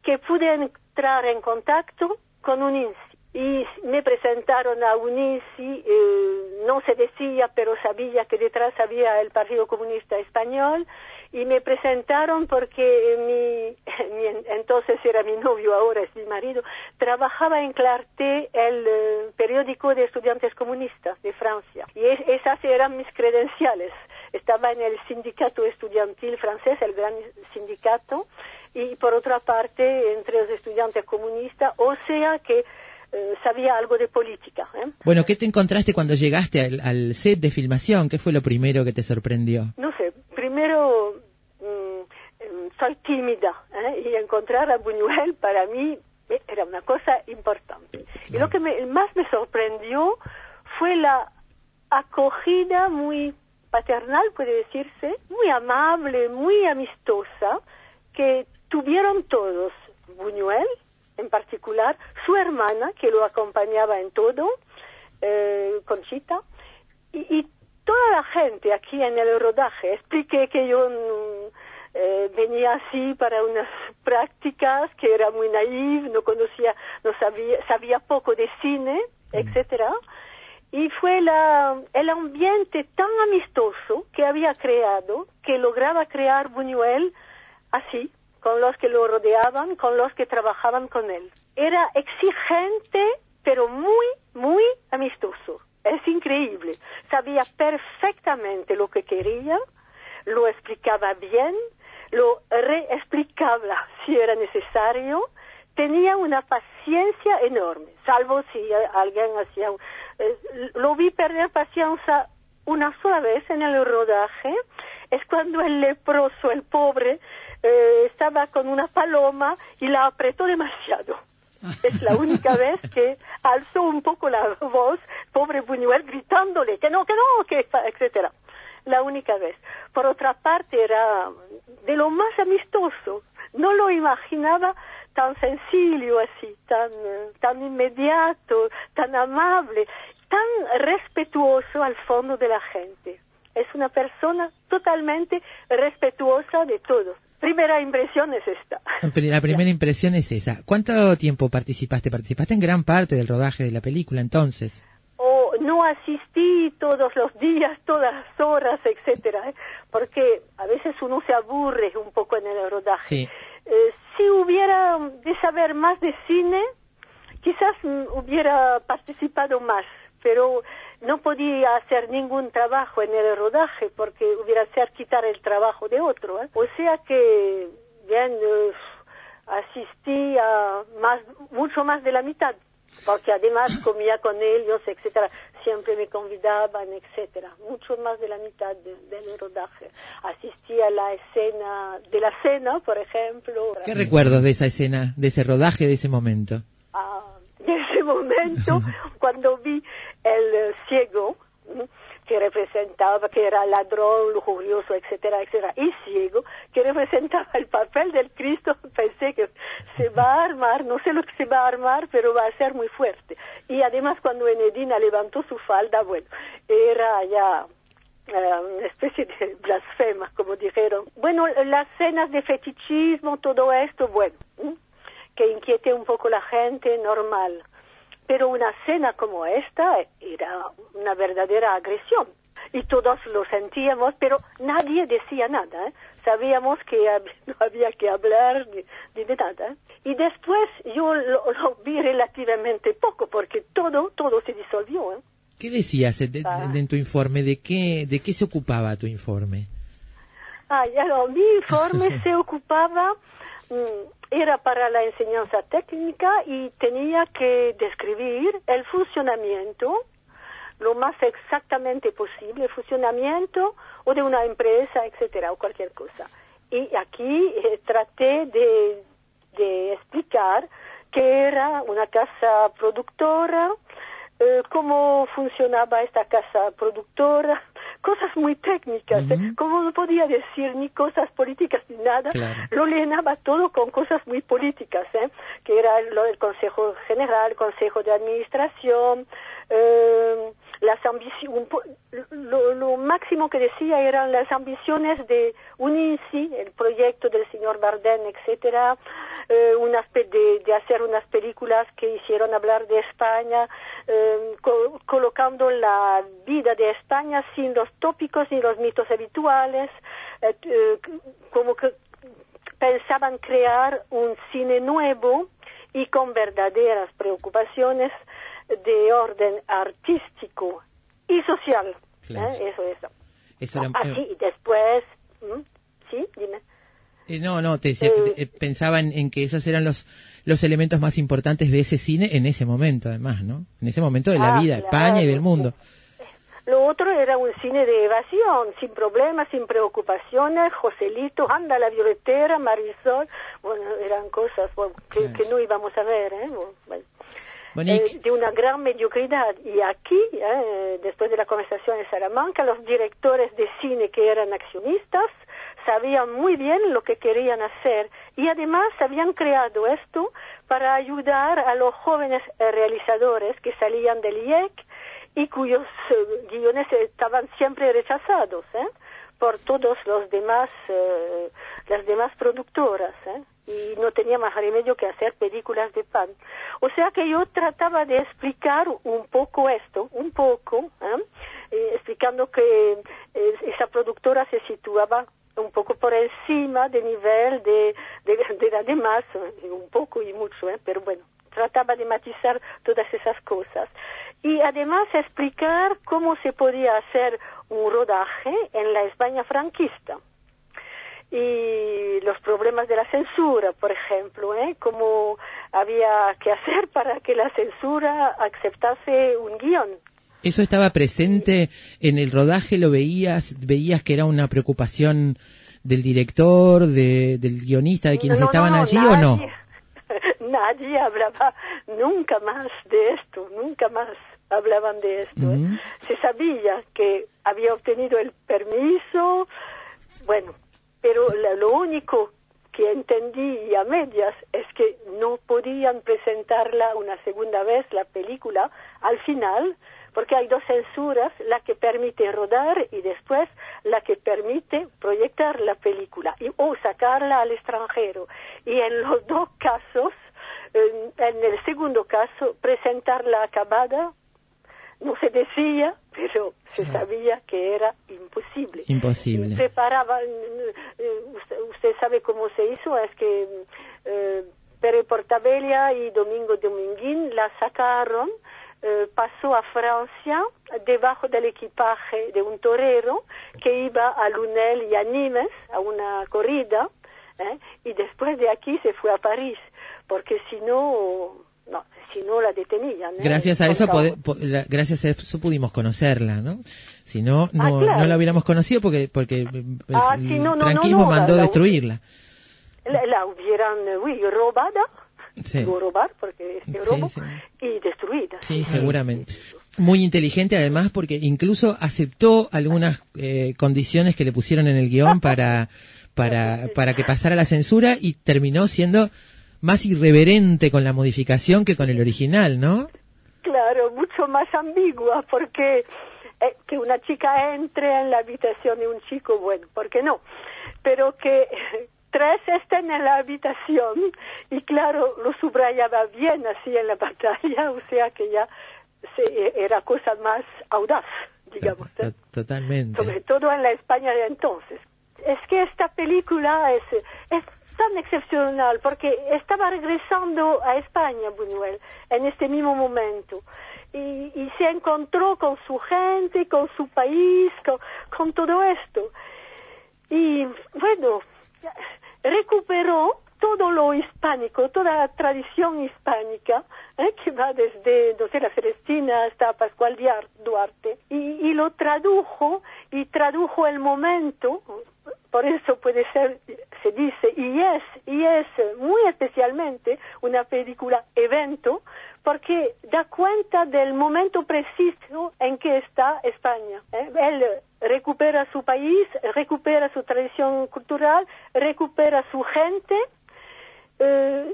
[SPEAKER 6] que pude entrar en contacto con un INSI. Y me presentaron a un INSI, eh, no se decía, pero sabía que detrás había el Partido Comunista Español, y me presentaron porque mi, [LAUGHS] mi entonces era mi novio, ahora es mi marido, trabajaba en Clarté, el eh, periódico de estudiantes comunistas de Francia. Y es- esas eran mis credenciales. Estaba en el sindicato estudiantil francés, el gran sindicato, y por otra parte entre los estudiantes comunistas, o sea que eh, sabía algo de política. ¿eh?
[SPEAKER 7] Bueno, ¿qué te encontraste cuando llegaste al, al set de filmación? ¿Qué fue lo primero que te sorprendió?
[SPEAKER 6] No sé, primero mm, em, soy tímida ¿eh? y encontrar a Buñuel para mí era una cosa importante. Y lo que me- más me sorprendió fue la acogida muy paternal, puede decirse, muy amable, muy amistosa, que tuvieron todos. Buñuel, en particular, su hermana, que lo acompañaba en todo, eh, Conchita, y, y toda la gente aquí en el rodaje. Expliqué que yo mm, eh, venía así para unas prácticas, que era muy naive, no conocía, no sabía, sabía poco de cine, etcétera. Y fue la, el ambiente tan amistoso que había creado, que lograba crear Buñuel así, con los que lo rodeaban, con los que trabajaban con él. Era exigente, pero muy, muy amistoso. Es increíble. Sabía perfectamente lo que quería, lo explicaba bien, lo reexplicaba [LAUGHS] si era necesario. Tenía una paciencia enorme, salvo si alguien hacía... eh, lo vi perder paciencia una sola vez en el rodaje, es cuando el leproso, el pobre, eh, estaba con una paloma y la apretó demasiado. [LAUGHS] Es la única vez que alzó un poco la voz, pobre Buñuel, gritándole que no, que no, que etcétera. La única vez. Por otra parte, era de lo más amistoso. No lo imaginaba tan sencillo así, tan, tan inmediato, tan amable, tan respetuoso al fondo de la gente. Es una persona totalmente respetuosa de todos. Primera impresión es esta.
[SPEAKER 7] La primera impresión es esa. ¿Cuánto tiempo participaste? Participaste en gran parte del rodaje de la película entonces.
[SPEAKER 6] o no asistí todos los días, todas las horas, etcétera, ¿eh? porque a veces uno se aburre un poco en el rodaje.
[SPEAKER 7] Sí.
[SPEAKER 6] Eh, si hubiera de saber más de cine, quizás mm, hubiera participado más, pero no podía hacer ningún trabajo en el rodaje porque hubiera ser quitar el trabajo de otro. ¿eh? O sea que, bien, eh, asistí a más, mucho más de la mitad, porque además [COUGHS] comía con ellos, etcétera, siempre me convidaban, etcétera, mucho más de la mitad de- del rodaje. Asistí a la escena de la cena, por ejemplo.
[SPEAKER 7] ¿Qué recuerdos de esa escena, de ese rodaje, de ese momento?
[SPEAKER 6] Ah, ese momento, [LAUGHS] cuando vi el eh, ciego, que representaba que era ladrón, lujurioso, etcétera, etcétera, y ciego, que representaba el papel del Cristo, [LAUGHS] pensé que se va a armar, no sé lo que se va a armar, pero va a ser muy fuerte. Y además cuando Enedina levantó su falda, bueno, era ya eh, una especie de [LAUGHS] blasfema, como dijeron. Bueno, las cenas de fetichismo, todo esto, bueno, que inquiete un poco la gente, normal. Pero una cena como esta era una verdadera agresión. Y todos lo sentíamos, pero nadie decía nada. ¿eh? Sabíamos que hab- [LAUGHS] no había que hablar ni, ni de nada. Y después yo lo, lo vi relativamente poco, porque todo, todo se disolvió. ¿eh?
[SPEAKER 7] ¿Qué decías de- de-
[SPEAKER 6] Ah.
[SPEAKER 7] en tu informe? ¿De qué, ¿De qué se ocupaba tu informe?
[SPEAKER 6] Ah, ya no, mi informe [LAUGHS] se ocupaba, mm, era para la enseñanza técnica y tenía que describir el funcionamiento, lo más exactamente posible, el funcionamiento o de una empresa, etcétera, o cualquier cosa. Y aquí eh, traté de, explicar que era una casa productora, eh, cómo funcionaba esta casa productora, cosas muy técnicas.
[SPEAKER 7] Ujú.
[SPEAKER 6] como no podía decir ni cosas políticas ni nada,
[SPEAKER 7] Claro.
[SPEAKER 6] lo llenaba todo con cosas muy políticas, ¿eh? que era lo del Consejo General, Consejo de Administración, eh, las ambici- un po- lo, lo máximo que decía eran las ambiciones de UNICI, el proyecto del señor Bardem, etcétera, eh, unas de, de hacer unas películas que hicieron hablar de España, eh, co- colocando la vida de España sin los tópicos ni los mitos habituales, eh, eh, como que pensaban crear un cine nuevo y con verdaderas preocupaciones de orden artístico y social.
[SPEAKER 7] Claro.
[SPEAKER 6] ¿eh? Eso, eso.
[SPEAKER 7] Eso era-
[SPEAKER 6] Así, y después, sí, dime.
[SPEAKER 7] Eh, no, no, te decía,
[SPEAKER 6] Eh,
[SPEAKER 7] eh, pensaba en, en que esos eran los, los elementos más importantes de ese cine en ese momento, además, ¿no? En ese momento de la
[SPEAKER 6] Ah,
[SPEAKER 7] vida de España y del mundo.
[SPEAKER 6] Lo otro era un cine de evasión, sin problemas, sin preocupaciones. Joselito, anda la violetera, Marisol. Bueno, eran cosas bueno, que,
[SPEAKER 7] Claro.
[SPEAKER 6] que no íbamos a ver, ¿eh? Bueno, eh, de una gran mediocridad. Y aquí, eh, después de la conversación en Salamanca, los directores de cine que eran accionistas sabían muy bien lo que querían hacer y además habían creado esto para ayudar a los jóvenes eh, realizadores que salían del IEC y cuyos eh, guiones estaban siempre rechazados ¿eh? por todos los demás eh, las demás productoras y no tenía más remedio que hacer películas de pan. O sea que yo trataba de explicar un poco esto un poco explicando que esa productora se situaba un poco por encima del nivel de, de, de la eh, un poco y mucho, ¿eh? pero bueno, trataba de matizar todas esas cosas. Y además explicar cómo se podía hacer un rodaje en la España franquista. Y los problemas de la censura, por ejemplo, ¿eh? cómo había que hacer [LAUGHS] para que la censura aceptase un guion.
[SPEAKER 7] ¿Eso estaba presente en el rodaje? ¿Lo veías? ¿Veías que era una preocupación del director, de, del guionista, de quienes
[SPEAKER 6] No,
[SPEAKER 7] estaban
[SPEAKER 6] no,
[SPEAKER 7] allí o no?
[SPEAKER 6] nadie- [LAUGHS] Nadie hablaba nunca más de esto, nunca más hablaban de esto. ¿eh? Se sabía que había obtenido el permiso, bueno, pero lo único que entendí y a medias es que no podían presentarla una segunda vez, la película, al final, porque hay dos censuras, la que permite rodar y después la que permite proyectar la película y, o sacarla al extranjero. Y en los dos casos, en, en el segundo caso, presentarla acabada no se decía, pero se sabía que era imposible.
[SPEAKER 7] Imposible.
[SPEAKER 6] Preparaban, eh, usted, usted sabe cómo se hizo, es que eh, Pere Portabella y Domingo Dominguín la sacaron, eh, pasó a Francia debajo del equipaje de un torero que iba a Lunel y a Nimes a una corrida, ¿eh? y después de aquí se fue a París, porque si no, no si no la detenían. ¿eh?
[SPEAKER 7] Gracias a eso,
[SPEAKER 6] Con-
[SPEAKER 7] pode- po- la- gracias a eso pudimos conocerla, ¿no? Si no, no,
[SPEAKER 6] Ah, claro.
[SPEAKER 7] no la hubiéramos conocido porque, porque el,
[SPEAKER 6] Ah,
[SPEAKER 7] el
[SPEAKER 6] sí, no, no, no,
[SPEAKER 7] franquismo
[SPEAKER 6] no,
[SPEAKER 7] mandó
[SPEAKER 6] la-
[SPEAKER 7] destruirla.
[SPEAKER 6] la, la hubieran, eh, oui, robada,
[SPEAKER 7] Sí.
[SPEAKER 6] digo robar porque es de
[SPEAKER 7] Sí,
[SPEAKER 6] robo,
[SPEAKER 7] sí.
[SPEAKER 6] y destruida.
[SPEAKER 7] Sí, seguramente. Muy inteligente además porque incluso aceptó algunas eh, condiciones que le pusieron en el guion [LAUGHS] para, para, para que pasara la censura y terminó siendo más irreverente con la modificación que con el original, ¿no?
[SPEAKER 6] Claro, mucho más ambigua, porque eh, que una chica entre en la habitación de un chico, bueno, ¿por qué no? Pero que tres estén en la habitación y claro, lo subrayaba bien así en la [LAUGHS] pantalla, o sea que ya se, era cosa más audaz, digamos. ¿eh?
[SPEAKER 7] Totalmente.
[SPEAKER 6] Sobre todo en la España de entonces. Es que esta película es, es tan excepcional porque estaba regresando a España Buñuel en este mismo momento. Y, y se encontró con su gente, con su país, con, con todo esto. Y bueno, recuperó todo lo hispánico, toda la tradición hispánica, ¿eh? que va desde, no Celestina hasta Pascual Duarte, y, y lo tradujo, y tradujo el momento, por eso puede ser, se dice, y es, y es muy especialmente una película evento, porque da cuenta del momento preciso en que está España. ¿eh? Él recupera su país, recupera su tradición cultural, recupera su gente, eh,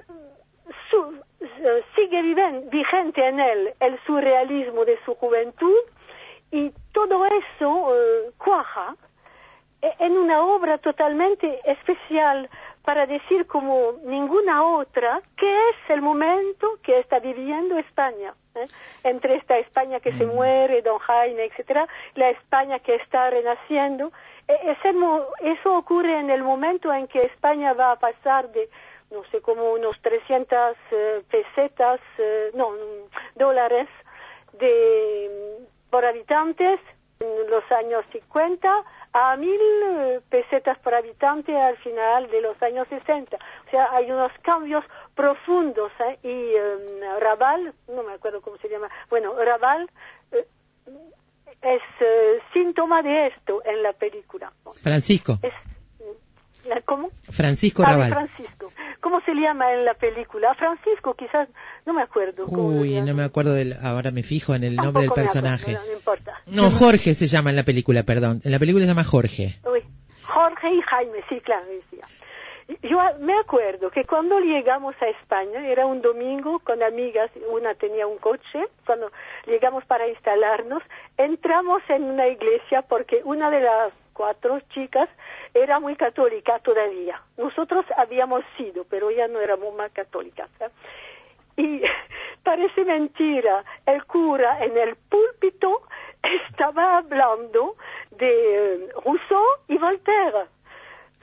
[SPEAKER 6] eh, sigue viven- vigente en él el surrealismo de su juventud y todo eso eh, cuaja e- en una obra totalmente especial para decir como ninguna otra que es el momento que está viviendo España ¿eh? entre esta España que se muere Don Jaime etcétera la España que está renaciendo E- ese eso ocurre en el momento en que España va a pasar de no sé como unos 300 eh, pesetas eh, no mm, dólares de por habitantes en los años 50 a mil eh, pesetas por habitante al final de los años 60. O sea, hay unos cambios profundos ¿eh? y eh, Raval, no me acuerdo cómo se llama, bueno, Raval eh, es eh, síntoma de esto en la película.
[SPEAKER 7] Francisco,
[SPEAKER 6] Es, la- ¿Cómo?
[SPEAKER 7] Francisco
[SPEAKER 6] Ah, de
[SPEAKER 7] Raval.
[SPEAKER 6] Francisco. ¿Cómo se llama en la película? Francisco, quizás, no me acuerdo.
[SPEAKER 7] Uy, no me acuerdo del, ahora me fijo en el nombre del
[SPEAKER 6] acuerdo,
[SPEAKER 7] personaje.
[SPEAKER 6] no, no importa.
[SPEAKER 7] No, Jorge se llama en la película, perdón. En la película se llama Jorge.
[SPEAKER 6] Uy, Jorge y Jaime, sí, claro, decía. Yo me acuerdo que cuando llegamos a España, era un domingo con amigas, una tenía un coche, cuando llegamos para instalarnos, entramos en una iglesia porque una de las cuatro chicas era muy católica todavía. Nosotros habíamos sido, pero ya no éramos más católicas. ¿eh? Y [LAUGHS] parece mentira, el cura en el púlpito [LAUGHS] estaba hablando de eh, Rousseau y Voltaire.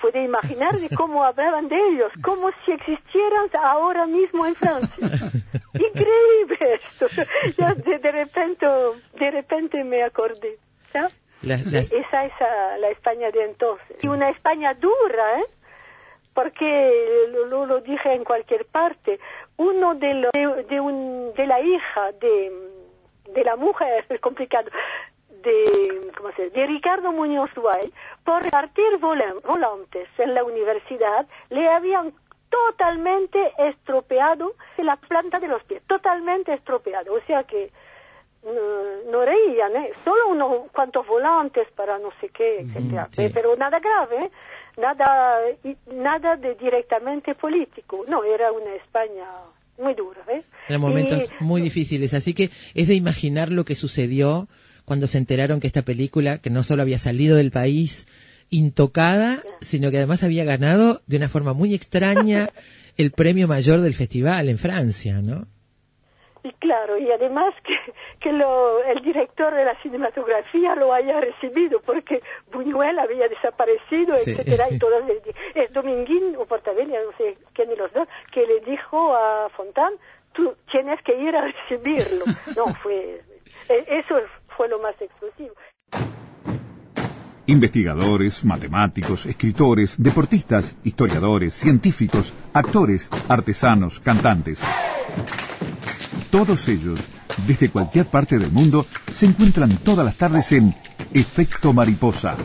[SPEAKER 6] Puede imaginar de cómo [LAUGHS] hablaban de ellos, como si existieran ahora mismo en Francia. Increíble esto. Ya de, de repente, de repente me acordé. Esa es la España de entonces. Y una España dura, ¿eh? Porque lo, dije en cualquier parte. Uno de, lo- de, de un, de la hija de, de la mujer, [LAUGHS] es complicado, de, ¿cómo se dice? de Ricardo Muñoz Guay, por repartir volan- volantes en la universidad, le habían totalmente estropeado la planta de los pies, totalmente estropeado. O sea que no, no reían, ¿eh? solo unos cuantos volantes para no sé qué, etcétera.
[SPEAKER 7] sí.
[SPEAKER 6] Pero nada grave, ¿eh? nada, nada de directamente político. No, era una España muy dura. ¿eh?
[SPEAKER 7] Eran momentos
[SPEAKER 6] Y-
[SPEAKER 7] muy difíciles, así que es de imaginar lo que sucedió cuando se enteraron que esta película, que no solo había salido del país intocada, sino que además había ganado de una forma muy extraña [LAUGHS] el premio mayor del festival en Francia, ¿no?
[SPEAKER 6] Y claro, y además que, que lo, el director de la cinematografía lo haya recibido, porque Buñuel había desaparecido,
[SPEAKER 7] Sí.
[SPEAKER 6] etcétera, y [LAUGHS] todos le es Dominguín o Portabella, no sé quién de los dos, que le dijo a Fontán, tú tienes que ir a recibirlo. [LAUGHS] No, fue, e- eso fue lo más explosivo.
[SPEAKER 2] Investigadores, matemáticos, escritores, deportistas, historiadores, científicos, actores, artesanos, cantantes. Todos ellos, desde cualquier parte del mundo, se encuentran todas las tardes en Efecto Mariposa